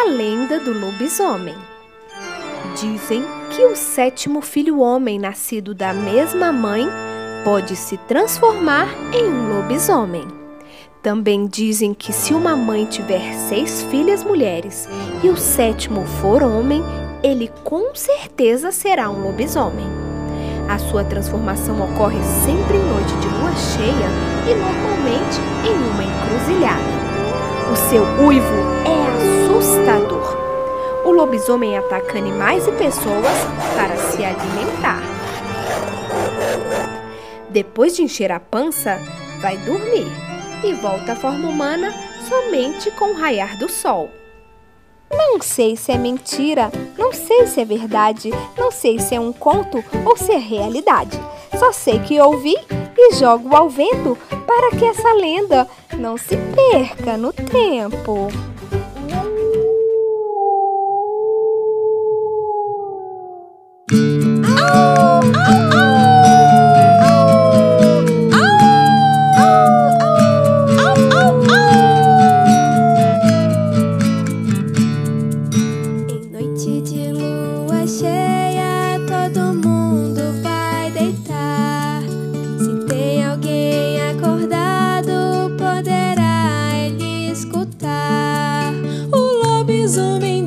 A lenda do lobisomem. Dizem que o sétimo filho homem nascido da mesma mãe pode se transformar em um lobisomem. Também dizem que se uma mãe tiver seis filhas mulheres e o sétimo for homem, ele com certeza será um lobisomem. A sua transformação ocorre sempre em noite de lua cheia e normalmente em uma encruzilhada. O seu uivo é assustador. O lobisomem ataca animais e pessoas para se alimentar. Depois de encher a pança, vai dormir e volta à forma humana somente com o raiar do sol. Não sei se é mentira, não sei se é verdade, não sei se é um conto ou se é realidade. Só sei que ouvi e jogo ao vento para que essa lenda não se perca no tempo. Zooming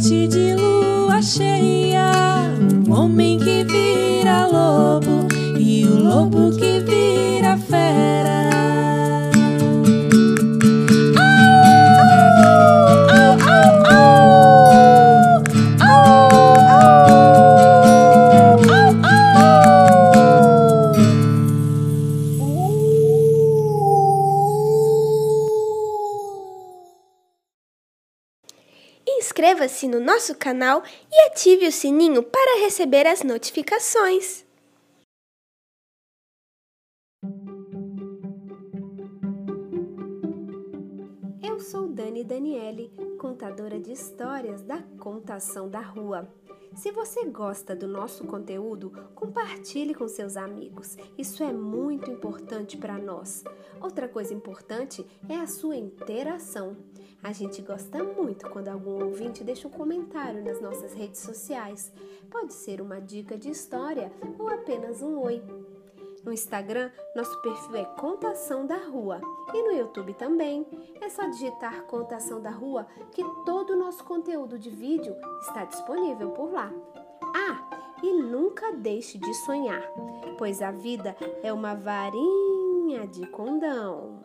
noite de lua cheia, um homem que vira lobo e o lobo que Inscreva-se no nosso canal e ative o sininho para receber as notificações. Eu sou Dani Daniele, contadora de histórias da Contação da Rua. Se você gosta do nosso conteúdo, compartilhe com seus amigos. Isso é muito importante para nós. Outra coisa importante é a sua interação. A gente gosta muito quando algum ouvinte deixa um comentário nas nossas redes sociais. Pode ser uma dica de história ou apenas um oi. No Instagram, nosso perfil é Contação da Rua e no YouTube também. É só digitar Contação da Rua que todo o nosso conteúdo de vídeo está disponível por lá. Ah, e nunca deixe de sonhar, pois a vida é uma varinha de condão.